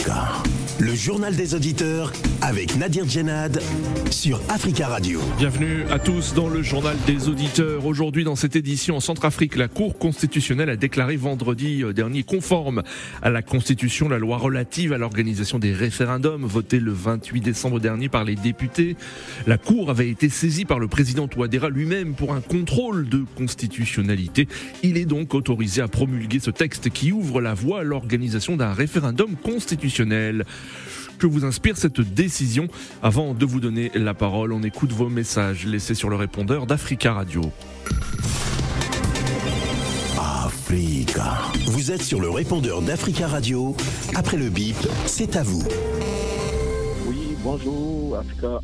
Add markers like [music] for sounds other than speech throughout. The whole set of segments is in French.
Africa. Le journal des auditeurs avec Nadir Djenad sur Africa Radio. Bienvenue à tous dans le journal des auditeurs. Aujourd'hui, dans cette édition en Centrafrique, la Cour constitutionnelle a déclaré vendredi euh, dernier conforme à la Constitution la loi relative à l'organisation des référendums votée le 28 décembre dernier par les députés. La Cour avait été saisie par le président Touadéra lui-même pour un contrôle de constitutionnalité. Il est donc autorisé à promulguer ce texte qui ouvre la voie à l'organisation d'un référendum constitutionnel. Que vous inspire cette décision Avant de vous donner la parole, on écoute vos messages laissés sur le répondeur d'Africa Radio. Africa. Vous êtes sur le répondeur d'Africa Radio. Après le bip, c'est à vous. Oui, bonjour Africa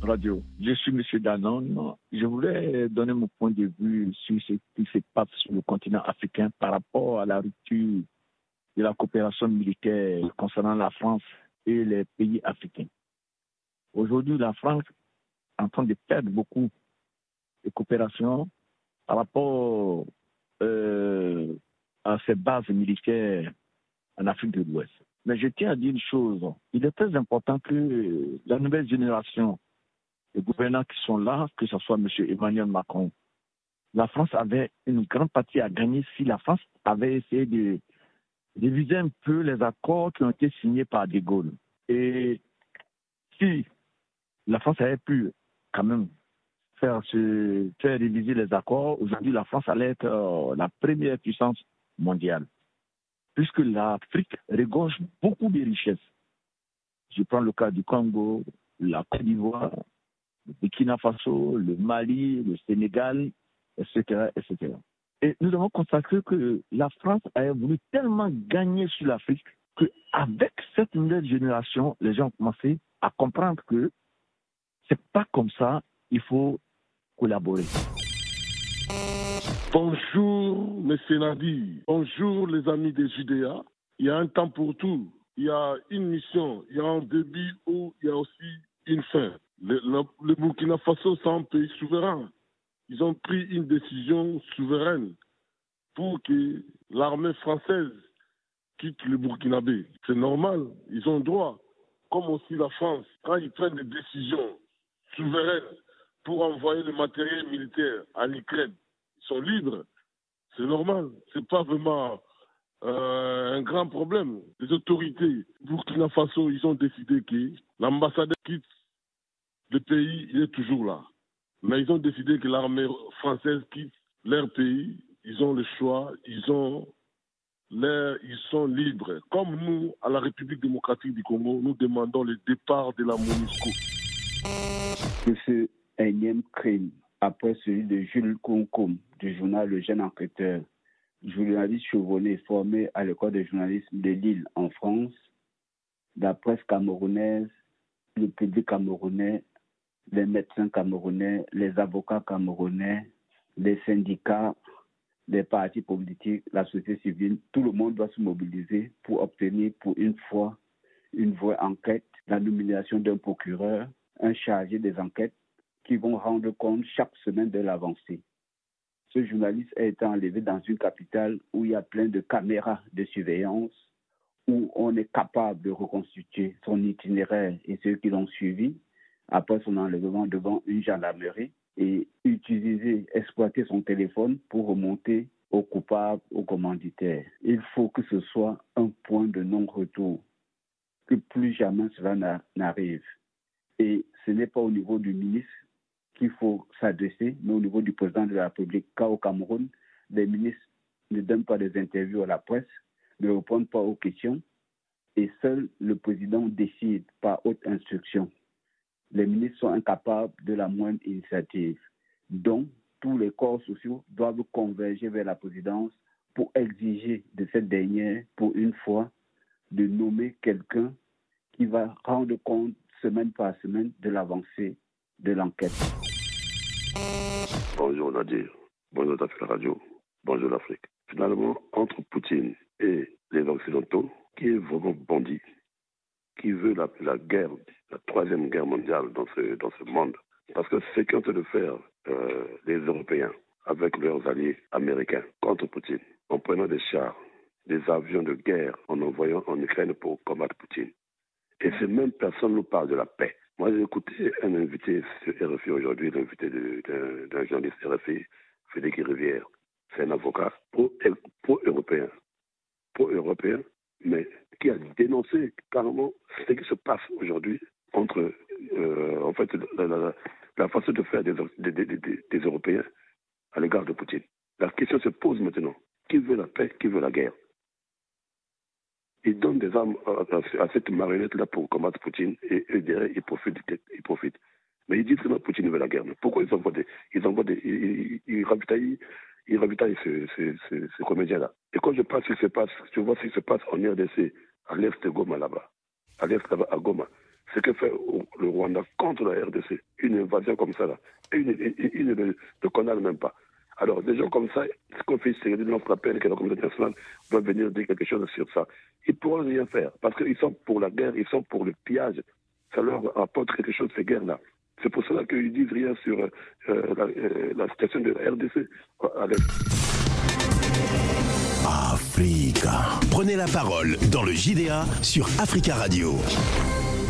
Radio. Je suis M. Danone. Je voulais donner mon point de vue sur ce qui se passe sur le continent africain par rapport à la rupture de la coopération militaire concernant la France les pays africains. Aujourd'hui, la France est en train de perdre beaucoup de coopération par rapport euh, à ses bases militaires en Afrique de l'Ouest. Mais je tiens à dire une chose. Il est très important que la nouvelle génération de gouvernants qui sont là, que ce soit M. Emmanuel Macron, la France avait une grande partie à gagner si la France avait essayé de réviser un peu les accords qui ont été signés par De Gaulle. Et si la France avait pu quand même faire, faire réviser les accords, aujourd'hui la France allait être euh, la première puissance mondiale. Puisque l'Afrique regorge beaucoup de richesses. Je prends le cas du Congo, la Côte d'Ivoire, le Burkina Faso, le Mali, le Sénégal, etc. etc. Et nous avons constaté que la France a voulu tellement gagner sur l'Afrique qu'avec cette nouvelle génération, les gens ont commencé à comprendre que c'est pas comme ça, il faut collaborer. Bonjour, M. Nadi. Bonjour, les amis des Judéas. Il y a un temps pour tout. Il y a une mission. Il y a un début où il y a aussi une fin. Le Burkina Faso, c'est un pays souverain ils ont pris une décision souveraine pour que l'armée française quitte le Burkinabé. C'est normal, ils ont droit. Comme aussi la France, quand ils prennent des décisions souveraines pour envoyer le matériel militaire à l'Ukraine, ils sont libres. C'est normal. C'est pas vraiment euh, un grand problème. Les autorités Burkina Faso, ils ont décidé que l'ambassadeur quitte le pays, il est toujours là. Mais ils ont décidé que l'armée française quitte leur pays. Ils ont le choix, ils ont l'air, ils sont libres. Comme nous, à la République démocratique du Congo, nous demandons le départ de la MONUSCO. Que ce énième crime, après celui de Jules Koum du journal Le Jeune Enquêteur, journaliste chevronné formé à l'école de journalisme de Lille en France, la presse camerounaise, le public camerounais les médecins camerounais, les avocats camerounais, les syndicats, les partis politiques, la société civile, tout le monde doit se mobiliser pour obtenir pour une fois une vraie enquête, la nomination d'un procureur, un chargé des enquêtes qui vont rendre compte chaque semaine de l'avancée. Ce journaliste a été enlevé dans une capitale où il y a plein de caméras de surveillance, où on est capable de reconstituer son itinéraire et ceux qui l'ont suivi, après son enlèvement devant une gendarmerie et utiliser, exploiter son téléphone pour remonter au coupable, au commanditaire. Il faut que ce soit un point de non-retour, que plus jamais cela n'arrive. Et ce n'est pas au niveau du ministre qu'il faut s'adresser, mais au niveau du président de la République. Car au Cameroun, les ministres ne donnent pas des interviews à la presse, ne répondent pas aux questions, et seul le président décide par haute instruction les ministres sont incapables de la moindre initiative. Donc, tous les corps sociaux doivent converger vers la présidence pour exiger de cette dernière, pour une fois, de nommer quelqu'un qui va rendre compte semaine par semaine de l'avancée de l'enquête. Bonjour Nadir, bonjour la Radio, bonjour l'Afrique. Finalement, entre Poutine et les Occidentaux, qui est vraiment bandit qui veut la, la, guerre, la troisième guerre mondiale dans ce, dans ce monde. Parce que c'est qu'ont de faire euh, les Européens avec leurs alliés américains contre Poutine, en prenant des chars, des avions de guerre en envoyant en Ukraine pour combattre Poutine. Et ces mêmes personnes nous parlent de la paix. Moi, j'ai écouté un invité sur RFI aujourd'hui, l'invité d'un journaliste RFI, Frédéric Rivière. C'est un avocat pro-européen. Pro-européen, mais qui a dénoncé carrément ce qui se passe aujourd'hui entre, euh, en fait, la, façon de faire des, Européens à l'égard de Poutine. La question se pose maintenant. Qui veut la paix Qui veut la guerre? Ils donnent des armes à, cette marionnette-là pour combattre Poutine et derrière ils profitent, ils profitent. Mais ils disent que Poutine veut la guerre. Pourquoi ils envoient des, ils envoient des, ils, ils, ravitaillent, ils ravitaillent ces, ces, ces, comédiens-là? Et quand je passe ce se passe, je vois ce qui se passe en RDC, à l'est de Goma là-bas, à l'est là-bas, à Goma. Ce que fait le Rwanda contre la RDC, une invasion comme ça là, et une, ne condamne même pas. Alors, des gens comme ça, ce qu'on fait, c'est que l'appel que la communauté internationale doit venir dire quelque chose sur ça. Ils ne pourront rien faire parce qu'ils sont pour la guerre, ils sont pour le pillage. Ça leur apporte quelque chose, ces guerres-là. C'est pour cela qu'ils disent rien sur euh, la, euh, la, situation de la RDC. Africa. Prenez la parole dans le JDA sur Africa Radio.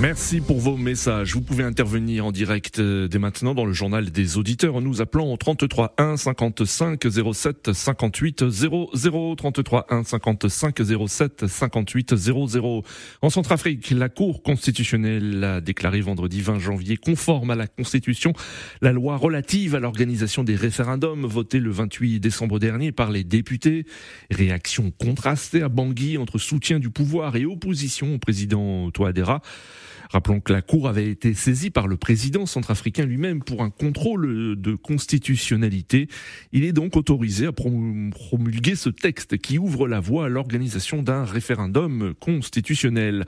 Merci pour vos messages. Vous pouvez intervenir en direct euh, dès maintenant dans le journal des auditeurs en nous appelant au 33 1 55 07 58 00 33 1 55 07 58 00. En Centrafrique, la Cour constitutionnelle a déclaré vendredi 20 janvier conforme à la Constitution la loi relative à l'organisation des référendums votée le 28 décembre dernier par les députés. Réaction contrastée à Bangui entre soutien du pouvoir et opposition au président Touadéra. Rappelons que la Cour avait été saisie par le président centrafricain lui-même pour un contrôle de constitutionnalité. Il est donc autorisé à promulguer ce texte qui ouvre la voie à l'organisation d'un référendum constitutionnel.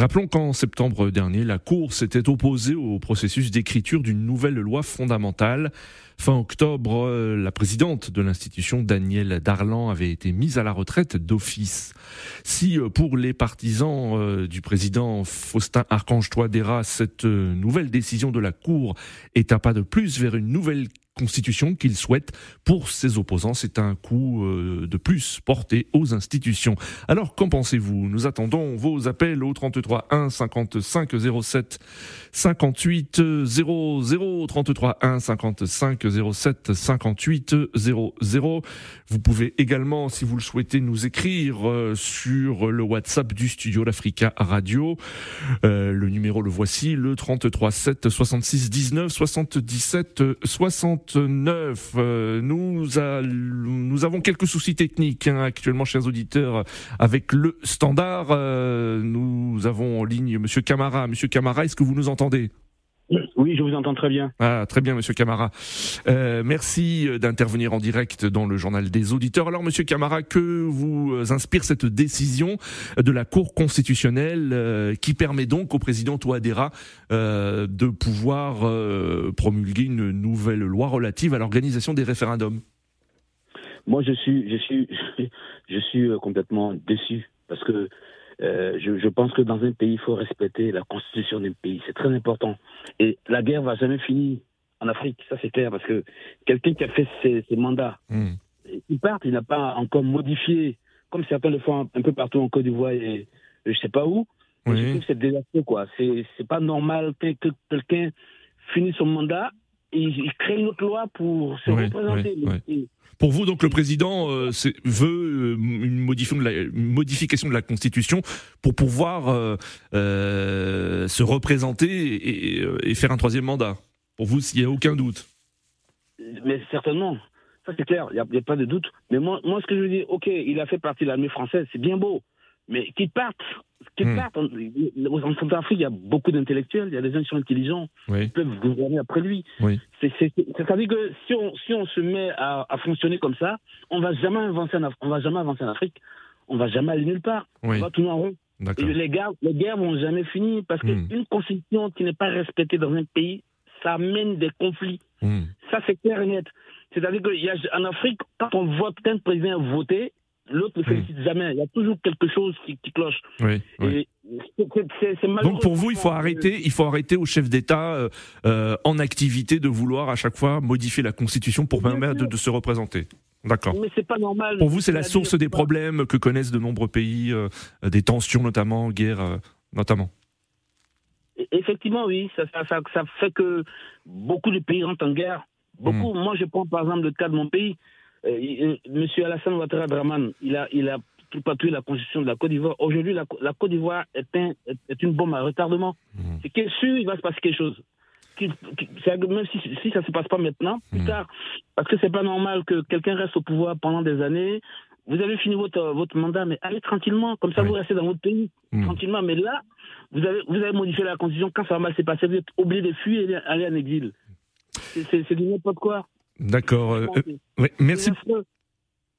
Rappelons qu'en septembre dernier, la Cour s'était opposée au processus d'écriture d'une nouvelle loi fondamentale. Fin octobre, euh, la présidente de l'institution, Danielle Darlan, avait été mise à la retraite d'office. Si euh, pour les partisans euh, du président Faustin Archange Touadéra, cette nouvelle décision de la Cour est un pas de plus vers une nouvelle constitution qu'il souhaite. Pour ses opposants, c'est un coup euh, de plus porté aux institutions. Alors, qu'en pensez-vous? Nous attendons vos appels au 33 1 55 07 58 00 33 1 55 07 58 00. Vous pouvez également, si vous le souhaitez, nous écrire euh, sur le WhatsApp du studio l'Africa Radio. Euh, le numéro le voici, le 33 7 66 19 77 60 euh, nous, nous avons quelques soucis techniques hein, actuellement, chers auditeurs, avec le standard. Euh, nous avons en ligne Monsieur Camara. Monsieur Camara, est-ce que vous nous entendez? Oui, je vous entends très bien. Ah, très bien, Monsieur Camara. Euh, merci d'intervenir en direct dans le journal des auditeurs. Alors, Monsieur Camara, que vous inspire cette décision de la Cour constitutionnelle euh, qui permet donc au président Touadéra euh, de pouvoir euh, promulguer une nouvelle loi relative à l'organisation des référendums? Moi, je suis, je suis, [laughs] je suis complètement déçu parce que euh, je, je, pense que dans un pays, il faut respecter la constitution d'un pays. C'est très important. Et la guerre va jamais finir en Afrique, ça c'est clair, parce que quelqu'un qui a fait ses, ses mandats, hmm. il part, il n'a pas encore modifié, comme certains le font un peu partout en Côte d'Ivoire et je sais pas où. Oui. Je trouve que c'est désastreux, quoi. C'est pas normal que, que quelqu'un finisse son mandat il crée une autre loi pour se représenter. Pour vous, donc, le président euh, veut euh, une, modification de, la, une modification de la Constitution pour pouvoir euh, euh se représenter et, et, faire un troisième mandat. Pour vous, s'il n'y a aucun doute. Mais certainement. Ça, c'est clair. Il n'y a, a, pas de doute. Mais moi, moi, ce que je veux dire, OK, il a fait partie de l'armée française, c'est bien beau. Mais qu'il parte, qu'il hmm. parte. En, en Centrafrique, il y a beaucoup d'intellectuels, il y a des gens qui sont intelligents, oui. qui peuvent gouverner après lui. Oui. C'est-à-dire que si on, si on se met à, à fonctionner comme ça, on va jamais avancer en, on va jamais avancer en Afrique, on va jamais aller nulle part, oui. on va tourner en rond. Et les guerres, les guerres vont jamais finir parce qu'une hmm. constitution qui n'est pas respectée dans un pays, ça amène des conflits. Hmm. Ça, c'est clair et net. C'est-à-dire qu'en Afrique, quand on voit un président voter, l'autre ne félicite mmh. jamais. Il y a toujours quelque chose qui, qui cloche. Oui, Donc pour vous, il faut arrêter, il faut arrêter au chef d'État euh, en activité de vouloir à chaque fois modifier la Constitution pour permettre de, de, se représenter. D'accord. Mais c'est pas normal. Pour vous, c'est la source des problèmes que connaissent de nombreux pays, euh, des tensions notamment, guerre euh, notamment. Effectivement, oui. Ça, ça, ça, ça fait que beaucoup de pays rentrent en guerre. Beaucoup. Moi, je prends par exemple le cas de mon pays. Euh, euh, Monsieur Alassane Ouattara Draman, il a, il a patrouillé la constitution de la Côte d'Ivoire. Aujourd'hui, la, la Côte d'Ivoire est, un- est- une bombe à retardement. Mhm. C'est que sûr, il va se passer quelque chose. Même si, si ça ne se passe pas maintenant, plus Mhm. tard. Parce que c'est pas normal que quelqu'un reste au pouvoir pendant des années. Vous avez fini votre, votre mandat, mais allez tranquillement. Comme ça, Oui. vous restez dans votre pays Mhm. tranquillement. Mais là, vous avez, vous avez modifié la constitution. Quand ça va mal se passer, vous êtes obligé de fuir et aller en exil. C'est du n'importe quoi. D'accord. euh, euh, ouais, merci, affreux.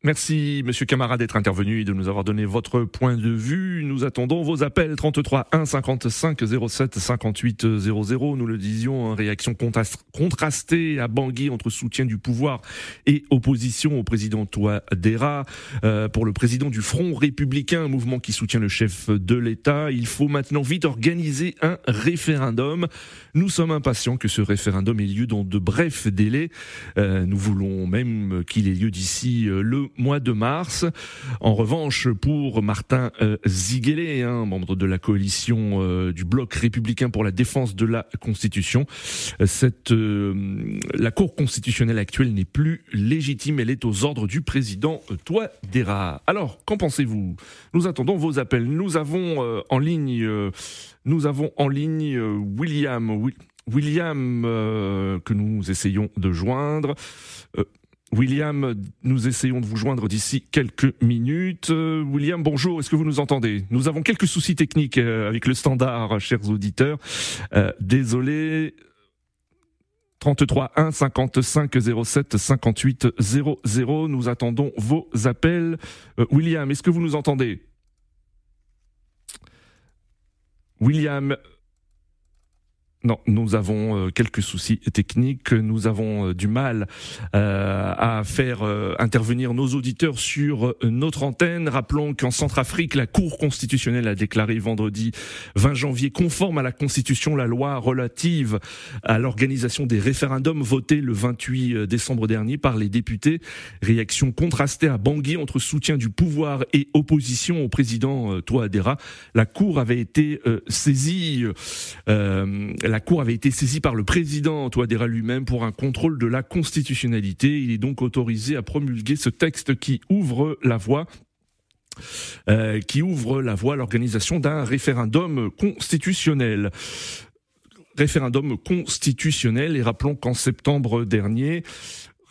Merci, Monsieur Camara, d'être intervenu et de nous avoir donné votre point de vue. Nous attendons vos appels 33 1 55 07 58 00. Nous le disions, en réaction contrast- contrastée à Bangui entre soutien du pouvoir et opposition au président Touadéra. Euh, pour le président du Front républicain, un mouvement qui soutient le chef de l'État, il faut maintenant vite organiser un référendum. Nous sommes impatients que ce référendum ait lieu dans de brefs délais. Euh, nous voulons même qu'il ait lieu d'ici euh, le mois de mars. En revanche, pour Martin euh, Ziguelet, hein, membre de la coalition euh, du bloc républicain pour la défense de la Constitution, euh, cette, la Cour constitutionnelle actuelle n'est plus légitime. Elle est aux ordres du président Touadéra. Alors, qu'en pensez-vous? Nous attendons vos appels. Nous avons en ligne, nous avons en ligne William. Wi- William que nous essayons de joindre. William, nous essayons de vous joindre d'ici quelques minutes. Euh, William, bonjour, est-ce que vous nous entendez? Nous avons quelques soucis techniques euh, avec le standard, chers auditeurs. Euh, désolé. 33 1 55 07 58 00. Nous attendons vos appels. William, est-ce que vous nous entendez? William, non, nous avons euh, quelques soucis techniques. Nous avons euh, du mal euh, à faire intervenir nos auditeurs sur notre antenne. Rappelons qu'en Centrafrique, la Cour constitutionnelle a déclaré vendredi 20 janvier conforme à la Constitution la loi relative à l'organisation des référendums votés le 28 décembre dernier par les députés. Réaction contrastée à Bangui entre soutien du pouvoir et opposition au président Touadéra. La Cour avait été saisie. La Cour avait été saisie par le président Touadéra lui-même pour un contrôle de la constitutionnalité. Il est donc autorisé à promulguer ce texte qui ouvre la voie euh, qui ouvre la voie à l'organisation d'un référendum constitutionnel. Référendum constitutionnel et rappelons qu'en septembre dernier,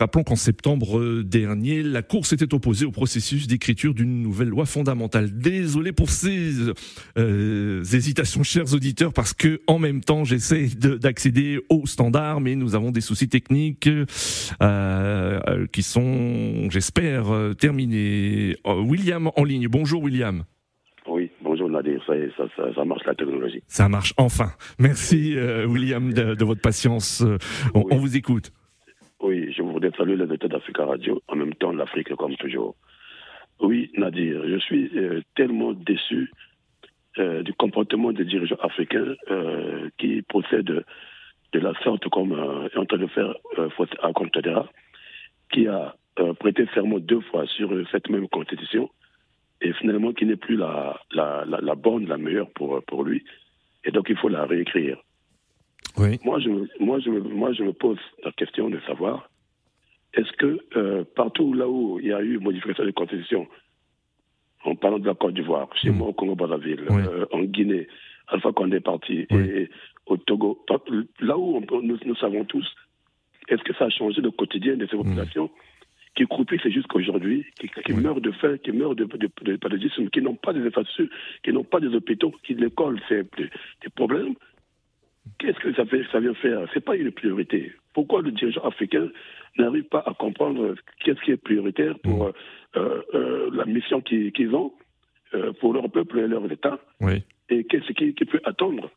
Rappelons qu'en septembre dernier, la Cour s'était opposée au processus d'écriture d'une nouvelle loi fondamentale. Désolé pour ces euh, hésitations, chers auditeurs, parce que en même temps, j'essaie de- d'accéder aux standards, mais nous avons des soucis techniques euh, qui sont, j'espère, euh, terminés. Euh, William en ligne. Bonjour, William. Oui, bonjour Nadir, ça, ça, ça, ça marche la technologie. Ça marche enfin. Merci, euh, William, de, de votre patience. Euh, On, Oui. on vous écoute. Oui, je voudrais saluer les états d'Africa Radio, en même temps l'Afrique comme toujours. Oui, Nadir, je suis euh, tellement déçu euh, du comportement des dirigeants africains euh, qui procèdent de, la sorte comme est en train de faire à Contadera, qui a prêté serment deux fois sur cette même constitution et finalement qui n'est plus la, la, la, la bonne, la meilleure pour, pour lui. Et donc il faut la réécrire. Oui. Moi, je, moi, je, moi, je me pose la question de savoir est-ce que euh, partout là où il y a eu modification de constitution, en parlant de la Côte d'Ivoire, chez Mm. moi au Congo-Brazzaville, Oui. euh, en Guinée, Alpha Condé est parti, Oui. et au Togo, là où on nous, nous savons tous, est-ce que ça a changé le quotidien de ces populations qui croupissent jusqu'à aujourd'hui, qui, qui Oui. meurent de faim, qui meurent de, de, de paludisme, qui n'ont pas des infrastructures, qui n'ont pas des hôpitaux, qui l'école, c'est des, des problèmes Qu'est-ce que ça, fait, ça vient faire? C'est pas une priorité. Pourquoi le dirigeant africain n'arrive pas à comprendre qu'est-ce qui est prioritaire pour euh, euh, euh, la mission qu'ils ont euh, pour leur peuple et leur État Oui. et qu'est-ce qui, qui peut attendre?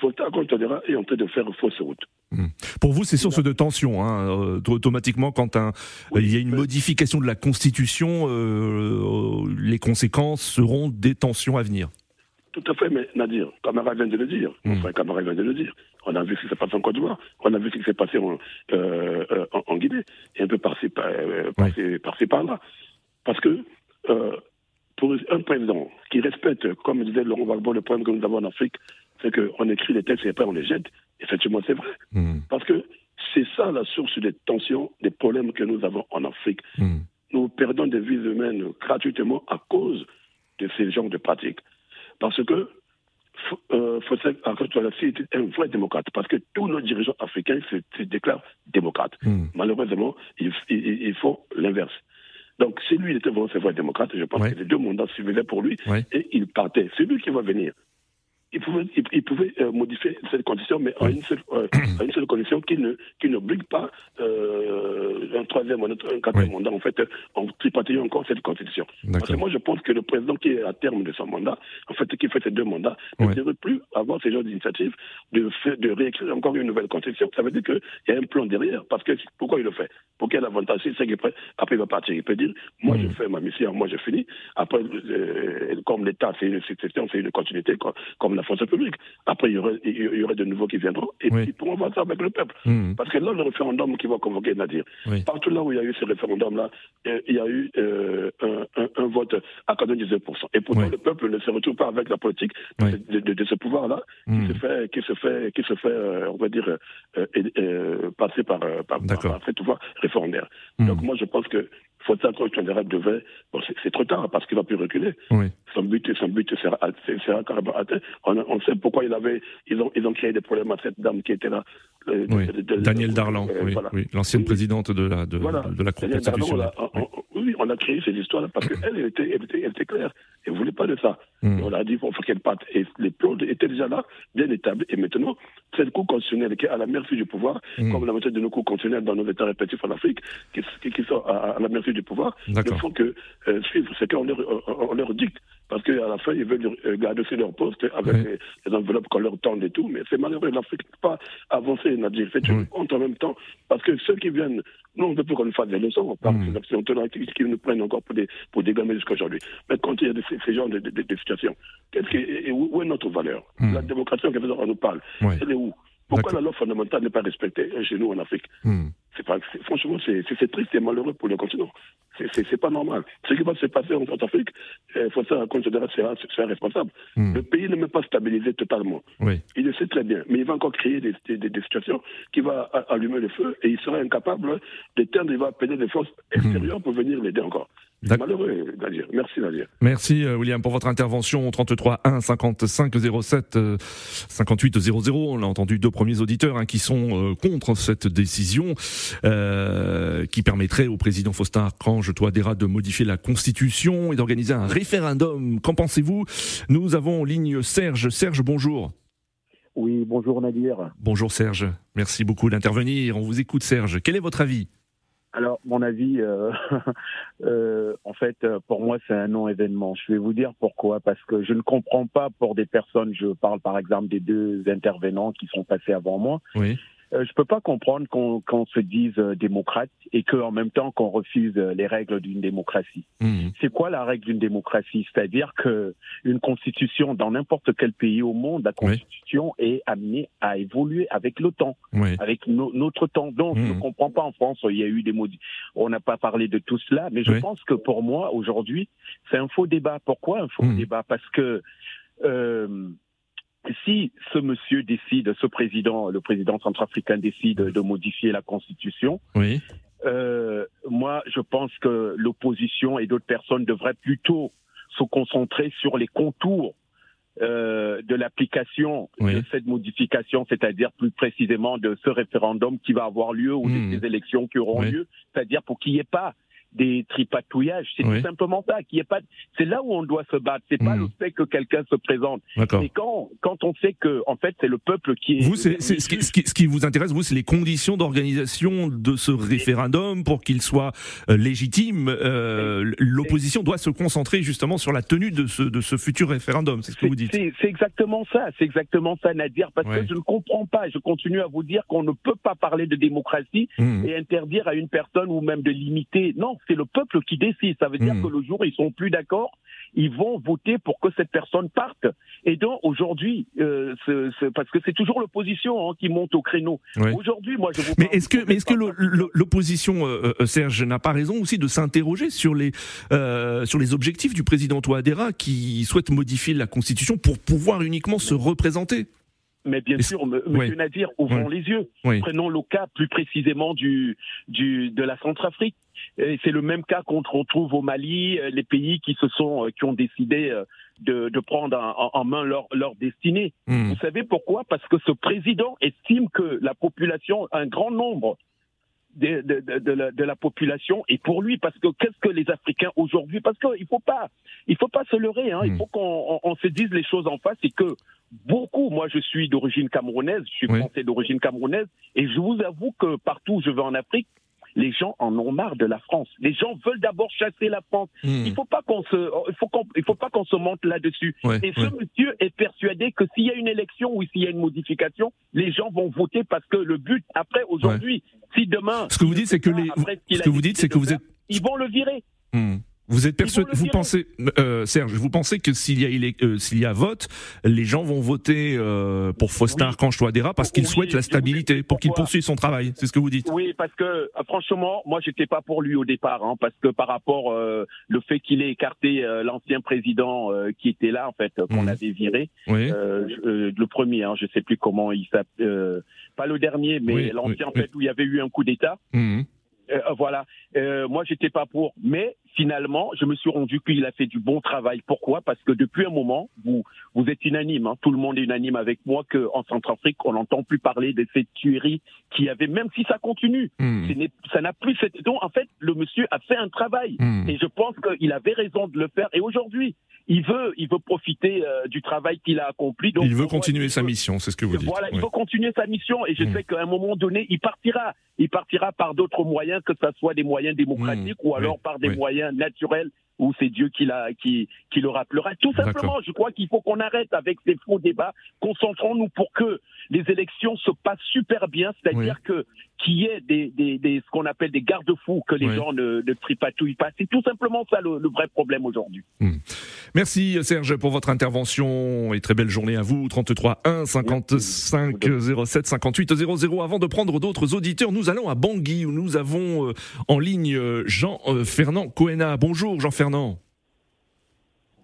Faustin Contadera est en train de faire fausse route. Pour vous, c'est source de tension. Hein. automatiquement, quand un, Oui, il y a une modification de la Constitution, les conséquences seront des tensions à venir. Tout à fait, mais Nadir, Camara vient de le dire. Mon frère Camara vient de le dire. On a vu ce qui s'est passé en Côte d'Ivoire. On a vu ce qui s'est passé en, euh, euh, en, en Guinée. Et un peu par-ci, par, par-ci, par-ci, par-là. Parce que euh, pour un président qui respecte, comme disait Laurent Gbagbo, le problème que nous avons en Afrique, c'est qu'on écrit les textes et après on les jette. Effectivement, c'est vrai. Hmm. Parce que c'est ça la source des tensions, des problèmes que nous avons en Afrique. Hmm. Nous perdons des vies humaines gratuitement à cause de ces genres de pratiques. Parce que euh, Fossek était un vrai démocrate, parce que tous nos dirigeants africains se, se déclarent démocrates. Hmm. Malheureusement, ils, ils- ils font l'inverse. Donc, si lui il était vraiment un vrai démocrate, je pense Ouais. que les deux mandats suffisaient pour lui, Ouais. et il partait. C'est lui qui va venir. Il pouvait, il, il pouvait euh, modifier cette condition, mais à, Ouais. une seule, euh, à une seule condition qui ne qui n'obligue pas euh, un troisième ou un quatrième mandat, en fait, en tripatillant encore cette constitution. Parce que moi, je pense que le président qui est à terme de son mandat, en fait, qui fait ces deux mandats, ne devrait plus avoir ce genre d'initiative de, de réécrire encore une nouvelle constitution. Ça veut dire qu'il y a un plan derrière. Parce que pourquoi il le fait? Pour quel avantage? Sait qu'après, après, il va partir. Il peut dire Moi, je Mm. fais ma mission, moi, je finis. Après, euh, comme l'État, c'est une succession, c'est une continuité, comme la force publique. Après, il y aurait, il y aurait de nouveaux qui viendront et Oui. puis ils pourront voir ça avec le peuple. Hmm. Parce que là, le référendum qui va convoquer Nadir, Oui. Partout là où il y a eu ce référendum-là, euh, il y a eu euh, un, un- un vote à 99%. Et pourtant, Oui. le peuple ne se retrouve pas avec la politique Oui. de, de- de ce pouvoir-là Hmm. qui se fait, qui se fait, qui se fait, euh, on va dire, euh, passer par, par, par, référendaire. Hmm. Donc moi, je pense que Faustin Coach-Tondera devait, bon, c'est c'est trop tard parce qu'il va plus reculer. Oui. Son but, son but sera, c'est- sera carrément atteint. On, sait pourquoi il avait, ils ont, ils ont créé des problèmes à cette dame qui était là. euh, Oui. de- de- de- Daniel Darlan, euh, oui, voilà. oui, l'ancienne Oui. présidente de la, de, Voilà. de la Cour Daniel constitutionnelle. on- on- a créé ces histoires-là parce qu'elle, elle était, elle était, elle était claire. Elle ne voulait pas de ça. Hmm. Et on a dit qu'il faut qu'elle parte. Et les plans étaient déjà là, bien établis. Et maintenant, cette Cour constitutionnelle qui est à la merci du pouvoir, Hmm. comme la moitié de nos cours constitutionnelles dans nos États respectifs en Afrique, qui, qui, qui sont à, à la merci du pouvoir, ne font que euh, suivre ce qu'on leur, on leur dicte. Parce qu'à la fin, ils veulent euh, garder sur leur poste avec Oui. les, les enveloppes qu'on leur tend et tout. Mais c'est malheureux. L'Afrique ne peut pas avancer, Nadir. C'est une Oui. honte en même temps. Parce que ceux qui viennent, nous, on ne veut plus qu'on nous fasse des leçons. On parle Mm. de ces occidentaux-là qui, qui nous prennent encore pour des, pour des gamins jusqu'à aujourd'hui. Mais quand il y a de ces, ces genres de, de, de- de situations, qu'est-ce que, et où, où est notre valeur? Mm. La démocratie, on nous parle. Ouais. Elle est où? Pourquoi la loi fondamentale n'est pas respectée euh, chez nous en Afrique Hmm. c'est pas, c'est- franchement, c'est c'est- c'est triste et malheureux pour le continent. C'est- C'est c'est pas normal. Ce qui va se passer en Centrafrique, il faut ça considérer sera responsable. Hmm. Le pays ne peut pas stabiliser totalement. Oui. Il le sait très bien, mais il va encore créer des, des- des situations qui a- allumer le feu et il sera incapable d'éteindre. Il va appeler des forces extérieures pour venir l'aider encore. C'est malheureux, Nadir. Merci, Nadir. Merci euh, William pour votre intervention 33 1 55 07 euh, 58 00. On a entendu deux premiers auditeurs hein, qui sont euh, contre cette décision euh, qui permettrait au président Faustin Archange Touadéra de modifier la constitution et d'organiser un référendum. Qu'en pensez-vous? Nous avons en ligne Serge. Serge, bonjour. Oui, bonjour Nadir. Bonjour Serge. Merci beaucoup d'intervenir. On vous écoute Serge. Quel est votre avis? Alors, mon avis, euh, [laughs] euh, en fait, euh, pour moi, c'est un non-événement. Je vais vous dire pourquoi. Parce que je ne comprends pas pour des personnes, je parle par exemple des deux intervenants qui sont passés avant moi, Oui. Euh, je peux pas comprendre qu'on qu'on se dise euh, démocrate et qu'en même temps qu'on refuse euh, les règles d'une démocratie. Mhm. C'est quoi la règle d'une démocratie? C'est-à-dire que une constitution dans n'importe quel pays au monde, la Oui. constitution est amenée à évoluer avec le temps. Oui. avec no- notre temps. Donc, je ne comprends pas en France, il y a eu des modi- On n'a pas parlé de tout cela, mais je Oui. pense que pour moi, aujourd'hui, c'est un faux débat. Pourquoi un faux Mhm. débat? Parce que euh, si ce monsieur décide, ce président, le président centrafricain décide de modifier la constitution, Oui. euh, moi, je pense que l'opposition et d'autres personnes devraient plutôt se concentrer sur les contours euh, de l'application Oui. de cette modification, c'est-à-dire plus précisément de ce référendum qui va avoir lieu ou Mhm. de ces élections qui auront Oui. lieu, c'est-à-dire pour qu'il n'y ait pas des tripatouillages, c'est Oui. tout simplement ça, qu'il y ait pas. C'est là où on doit se battre. C'est pas Mhm. le fait que quelqu'un se présente. Mais quand quand on sait que en fait c'est le peuple qui est Vous, c'est, c'est- ce, qui, ce qui- ce qui vous intéresse, vous, c'est les conditions d'organisation de ce référendum pour qu'il soit euh, légitime. Euh, l'opposition doit se concentrer justement sur la tenue de ce, de ce futur référendum. C'est ce que vous dites. C'est c'est exactement ça, c'est exactement ça, Nadir, parce Ouais. que je ne comprends pas. Je continue à vous dire qu'on ne peut pas parler de démocratie Mhm. et interdire à une personne ou même de limiter. Non, c'est le peuple qui décide. Ça veut dire Hmm. que le jour où ils sont plus d'accord, ils vont voter pour que cette personne parte. Et donc aujourd'hui, euh, ce- ce- parce que c'est toujours l'opposition hein, qui monte au créneau. Ouais. Aujourd'hui, moi, je vous Mais est-ce que, mais est-ce que l'opposition, euh, euh, Serge, n'a pas raison aussi de s'interroger sur les euh, sur les objectifs du président Touadéra qui souhaite modifier la Constitution pour pouvoir uniquement se représenter? Mais bien sûr. Monsieur Nadir, ouvrons les yeux. Oui. Prenons le cas plus précisément du, du de la Centrafrique. C'est le même cas qu'on retrouve au Mali, euh, les pays qui se sont, euh, qui ont décidé euh, de, de prendre en, en main leur, leur destinée. Hmm. Vous savez pourquoi? Parce que ce président estime que la population, un grand nombre de, de, de, la, de la population est pour lui. Parce que qu'est-ce que les Africains aujourd'hui Parce qu'il faut pas, il faut pas se leurrer. Hein, Il Mm. faut qu'on on, on se dise les choses en face. C'est que beaucoup, moi je suis d'origine camerounaise, je suis Oui. français d'origine camerounaise, et je vous avoue que partout où je vais en Afrique, les gens en ont marre de la France. Les gens veulent d'abord chasser la France. Hmm. Il faut pas qu'on se, il faut qu'on, il faut pas qu'on se monte là-dessus. Ouais, Et ce ouais. monsieur est persuadé que s'il y a une élection ou s'il y a une modification, les gens vont voter parce que le but, après, aujourd'hui, si demain. Ce que vous dites, c'est que les, ce que vous dites, c'est que vous êtes Ils vont le virer. Hmm. Vous êtes persuadé, vous pensez, euh, Serge, vous pensez que s'il y a euh, s'il y a vote, les gens vont voter euh, pour Faustin Oui. Archange Touadéra parce qu'ils Oui, souhaitent la stabilité, pour qu'il poursuive son travail. C'est ce que vous dites. Oui, parce que euh, franchement, moi, j'étais pas pour lui au départ, hein, parce que par rapport euh, le fait qu'il ait écarté euh, l'ancien président euh, qui était là, en fait, qu'on Mhm. avait viré, Oui. le premier, hein, je sais plus comment il s'appelle, euh, pas le dernier, mais l'ancien, en fait, où il y avait eu un coup d'État. Hmm. Euh, voilà. Euh, moi, j'étais pas pour. Mais finalement, je me suis rendu qu'il a fait du bon travail. Pourquoi? Parce que depuis un moment, vous vous êtes unanime. hein, tout le monde est unanime avec moi que en Centrafrique, on n'entend plus parler de cette tuerie qui avait, même si ça continue, Hmm. ça n'a plus cette. Donc, en fait, le monsieur a fait un travail. Hmm. Et je pense qu'il avait raison de le faire. Et aujourd'hui, il veut, il veut profiter euh, du travail qu'il a accompli. Donc, Il veut moi, continuer sa veut- mission, c'est ce que vous dites. voilà, il veut continuer sa mission et je Mm. sais qu'à un moment donné, il partira. Il partira par d'autres moyens, que ce soit des moyens démocratiques ou alors Oui, par des oui. moyens naturels où c'est Dieu qui, l'a, qui, qui le rappellera. Tout simplement, je crois qu'il faut qu'on arrête avec ces faux débats. Concentrons-nous pour que les élections se passent super bien, c'est-à-dire que qu'il y ait des, des, des, ce qu'on appelle des garde-fous, que les Oui. gens ne, ne tripatouillent pas. C'est tout simplement ça le, le vrai problème aujourd'hui. Merci Serge pour votre intervention et très belle journée à vous. 33 1 55 07 58 00. Avant de prendre d'autres auditeurs, nous allons à Bangui où nous avons euh, en ligne euh, Jean-Fernand Coena. Bonjour Jean-Fernand.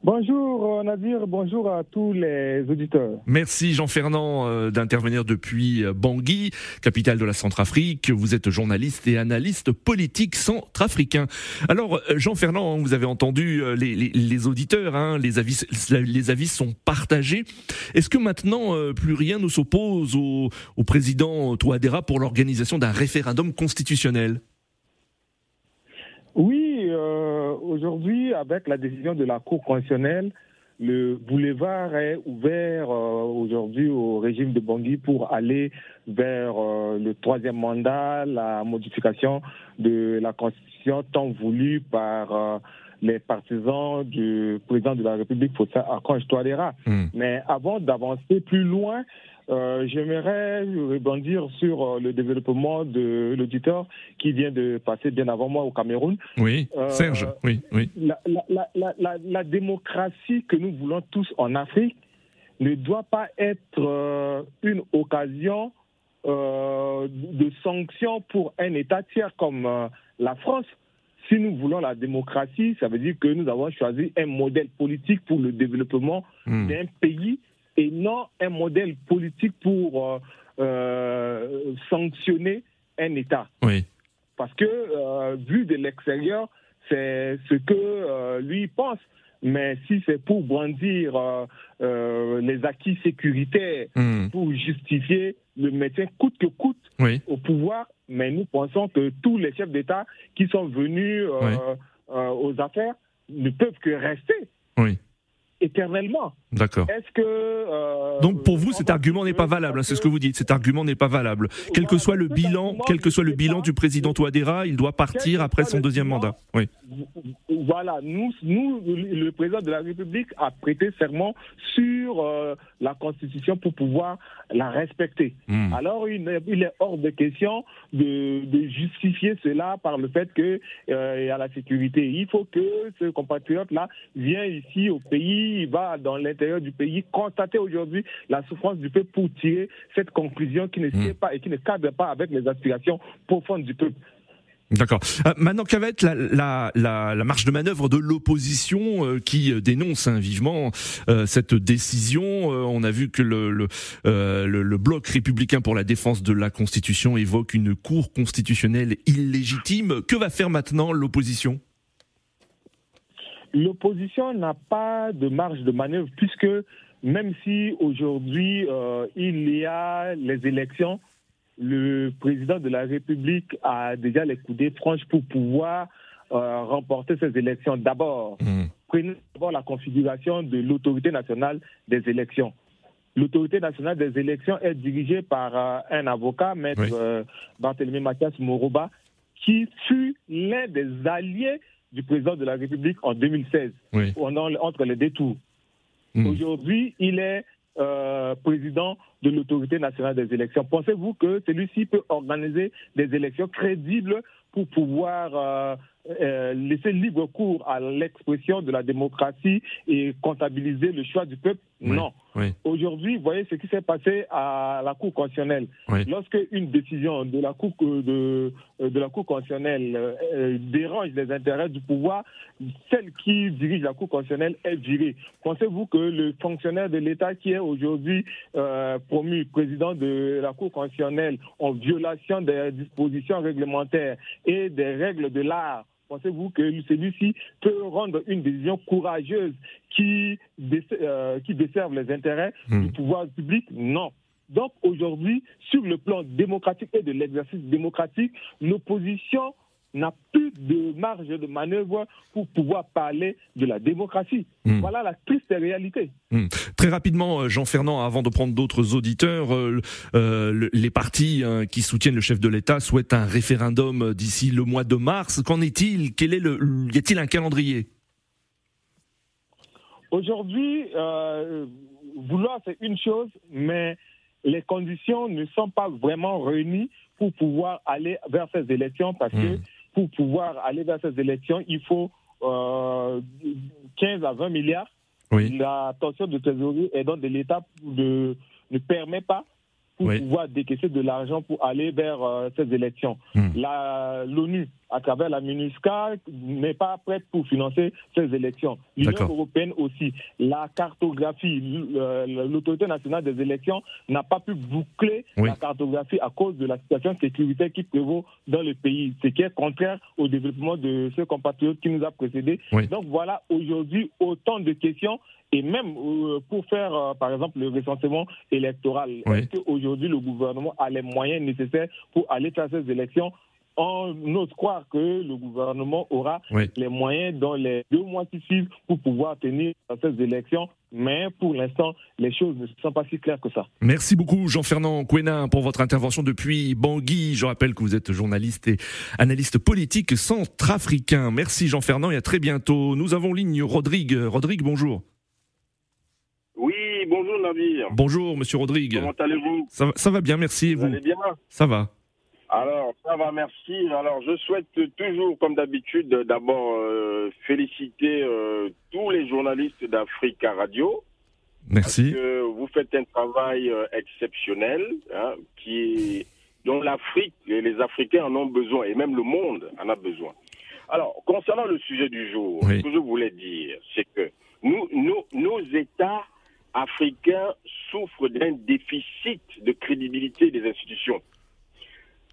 Bonjour euh, Nadir, bonjour à tous les auditeurs. Merci Jean-Fernand euh, d'intervenir depuis euh, Bangui, capitale de la Centrafrique. Vous êtes journaliste et analyste politique centrafricain. Alors Jean-Fernand, hein, vous avez entendu les, les- les auditeurs, hein, les, avis, les avis sont partagés. Est-ce que maintenant plus rien ne s'oppose au, au président Touadéra pour l'organisation d'un référendum constitutionnel? Oui, euh, aujourd'hui, avec la décision de la Cour constitutionnelle, le boulevard est ouvert euh, aujourd'hui au régime de Bangui pour aller vers euh, le troisième mandat, la modification de la Constitution tant voulue par euh, les partisans du président de la République, Faustin Archange Touadéra. Hmm. Mais avant d'avancer plus loin, euh, j'aimerais rebondir sur euh, le développement de l'auditeur qui vient de passer bien avant moi au Cameroun. Oui, Euh, Serge, oui, oui. La, la- la- la- la- la démocratie que nous voulons tous en Afrique ne doit pas être une occasion de sanction pour un État tiers comme la France. Si nous voulons la démocratie, ça veut dire que nous avons choisi un modèle politique pour le développement Hmm. d'un pays et non un modèle politique pour euh, euh, sanctionner un État. Oui. Parce que, euh, vu de l'extérieur, c'est ce que lui pense. Mais si c'est pour brandir euh, euh, les acquis sécuritaires, Hmm. pour justifier le maintien coûte que coûte Oui. au pouvoir, mais nous pensons que tous les chefs d'État qui sont venus euh, Oui. aux affaires ne peuvent que rester. Éternellement. D'accord. Est-ce que euh, donc pour vous cet argument n'est pas valable, hein, c'est ce que vous dites. Cet argument n'est pas valable. Quel que soit le bilan, quel que soit le bilan du président Touadéra, il doit partir après son deuxième mandat. Oui. Voilà, nous, nous, le président de la République a prêté serment sur euh, la Constitution pour pouvoir la respecter. Hmm. Alors il est, hors de question de, justifier cela par le fait qu'il euh, y a la sécurité. Il faut que ce compatriote-là vienne ici au pays, va dans l'intérieur du pays constater aujourd'hui la souffrance du peuple pour tirer cette conclusion qui ne hmm. pas et qui ne cadre pas avec les aspirations profondes du peuple. D'accord. Euh, maintenant, quelle va être la, la, la, la, marge de manœuvre de l'opposition euh, qui euh, dénonce hein, vivement cette décision On a vu que le, le, le, bloc républicain pour la défense de la Constitution évoque une cour constitutionnelle illégitime. Que va faire maintenant l'opposition? L'opposition n'a pas de marge de manœuvre puisque même si aujourd'hui il y a les élections, le président de la République a déjà les coudées franches pour pouvoir euh, remporter ces élections. D'abord, mmh. prenez d'abord la configuration de l'autorité nationale des élections. L'autorité nationale des élections est dirigée par euh, un avocat, maître euh, Barthélemy Mathias Moroba, qui fut l'un des alliés du président de la République en 2016, entre les deux tours. Mmh. Aujourd'hui, il est euh, président de l'autorité nationale des élections. Pensez-vous que celui-ci peut organiser des élections crédibles pour pouvoir euh, euh, laisser libre cours à l'expression de la démocratie et comptabiliser le choix du peuple Non. Aujourd'hui, vous voyez ce qui s'est passé à la Cour constitutionnelle. Lorsque une décision de la Cour, de, de la cour constitutionnelle euh, dérange les intérêts du pouvoir, celle qui dirige la Cour constitutionnelle est virée. Pensez-vous que le fonctionnaire de l'État qui est aujourd'hui euh, promu président de la Cour constitutionnelle en violation des dispositions réglementaires et des règles de l'art Pensez-vous que celui-ci peut rendre une décision courageuse qui, euh, qui desserve les intérêts hmm. du pouvoir public? Non. Donc aujourd'hui, sur le plan démocratique et de l'exercice démocratique, l'opposition n'a plus de marge de manœuvre pour pouvoir parler de la démocratie. Hmm. Voilà la triste réalité. Hmm. Très rapidement, euh, Jean Fernand, avant de prendre d'autres auditeurs, euh, euh, les partis hein, qui soutiennent le chef de l'État souhaitent un référendum d'ici le mois de mars. Qu'en est-il? Quel est le Y a-t-il un calendrier? Aujourd'hui, vouloir c'est une chose, mais les conditions ne sont pas vraiment réunies pour pouvoir aller vers ces élections parce que hmm pour pouvoir aller vers ces élections, il faut euh, 15 à 20 milliards. La tension de trésorerie et donc de l'État ne permet pas pour pouvoir décaisser de l'argent pour aller vers euh, ces élections. Hmm. L'ONU, à travers la MINUSCA, n'est pas prête pour financer ces élections. L'Union européenne aussi. La cartographie, l'autorité nationale des élections n'a pas pu boucler la cartographie à cause de la situation sécuritaire qui prévaut dans le pays, ce qui est contraire au développement de ce compatriote qui nous a précédés. Donc voilà, aujourd'hui, autant de questions et même euh, pour faire, euh, par exemple, le recensement électoral. Est-ce qu'aujourd'hui, le gouvernement a les moyens nécessaires pour aller faire ces élections on ose croire que le gouvernement aura les moyens dans les deux mois qui suivent pour pouvoir tenir ces élections. Mais pour l'instant, les choses ne sont pas si claires que ça. Merci beaucoup, Jean-Fernand Quenin, pour votre intervention depuis Bangui. Je rappelle que vous êtes journaliste et analyste politique centrafricain. Merci, Jean-Fernand, et à très bientôt. Nous avons ligne Rodrigue. Rodrigue, bonjour bonjour Navire. Bonjour Monsieur Rodrigue. Comment allez-vous? Ça, va bien, merci. Vous, allez bien? Ça va. Alors, ça va, merci. Alors, je souhaite toujours, comme d'habitude, d'abord euh, féliciter euh, tous les journalistes d'Africa Radio. Merci. Parce que vous faites un travail euh, exceptionnel, hein, qui, dont l'Afrique et les Africains en ont besoin, et même le monde en a besoin. Alors, concernant le sujet du jour, ce que je voulais dire, c'est que nous, nous, nos États africains souffrent d'un déficit de crédibilité des institutions.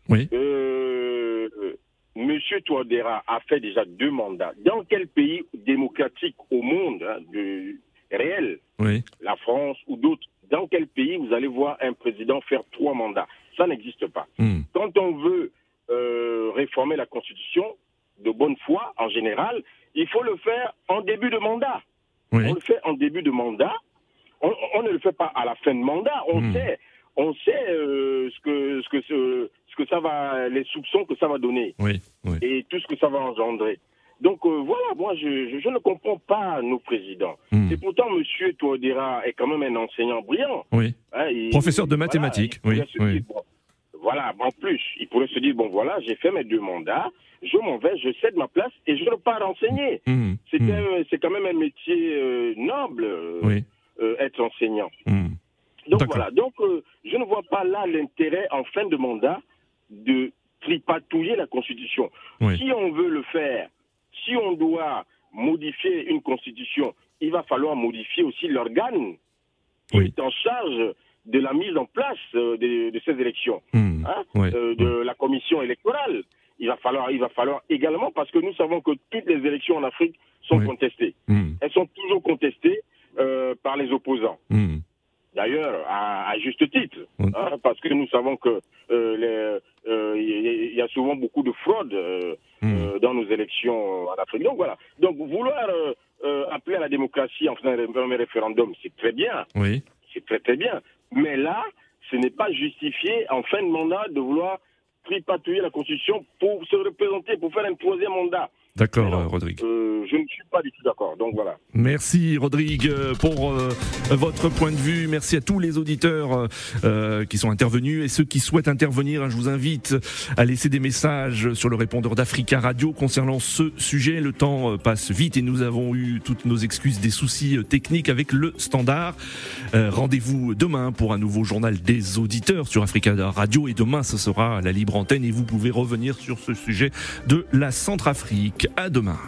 Oui. Euh, Monsieur Touadéra a fait déjà deux mandats. Dans quel pays démocratique au monde hein, de, réel, oui. la France ou d'autres, dans quel pays vous allez voir un président faire trois mandats? Ça n'existe pas. Hmm. Quand on veut euh, réformer la Constitution, de bonne foi en général, il faut le faire en début de mandat. on le fait en début de mandat. On, ne le fait pas à la fin de mandat. On hmm. sait, on sait euh, ce que ce que ce, ce, que ça va, les soupçons que ça va donner, et tout ce que ça va engendrer. Donc euh, voilà, moi je, je, ne comprends pas nos présidents. Hmm. Et pourtant, Monsieur Touadéra est quand même un enseignant brillant. Oui. Hein, Professeur de mathématiques. oui. voilà, en plus, il pourrait se dire bon voilà, j'ai fait mes deux mandats, je m'en vais, je cède ma place et je ne pars enseigner. Hmm. Hmm. C'est quand même un métier euh, noble, euh, être enseignant. Donc voilà, donc je ne vois pas là l'intérêt en fin de mandat de tripatouiller la Constitution. Si on veut le faire si on doit modifier une constitution, il va falloir modifier aussi l'organe qui est en charge de la mise en place euh, de, ces élections, hmm. hein, euh, de la commission électorale. Il va falloir, il va falloir également, parce que nous savons que toutes les élections en Afrique sont contestées. Hmm. Elles sont toujours contestées euh, par les opposants. Hmm d'ailleurs à, juste titre, hein, parce que nous savons que beaucoup de fraude euh, hmm. dans nos élections en Afrique. Donc voilà. Donc vouloir appeler à la démocratie en faisant un référendum, c'est très bien. Oui. C'est très très bien. Mais là, ce n'est pas justifié en fin de mandat de vouloir tripatouiller la Constitution pour se représenter, pour faire un troisième mandat. D'accord, euh, Rodrigue. Euh, je ne suis pas du tout d'accord. Donc voilà. Merci, Rodrigue, pour euh, votre point de vue. Merci à tous les auditeurs qui sont intervenus et ceux qui souhaitent intervenir. Hein, je vous invite à laisser des messages sur le répondeur d'Africa Radio concernant ce sujet. Le temps passe vite et nous avons eu toutes nos excuses des soucis techniques avec le standard. Rendez-vous demain pour un nouveau journal des auditeurs sur Africa Radio et demain ce sera la libre antenne et vous pouvez revenir sur ce sujet de la Centrafrique. À demain.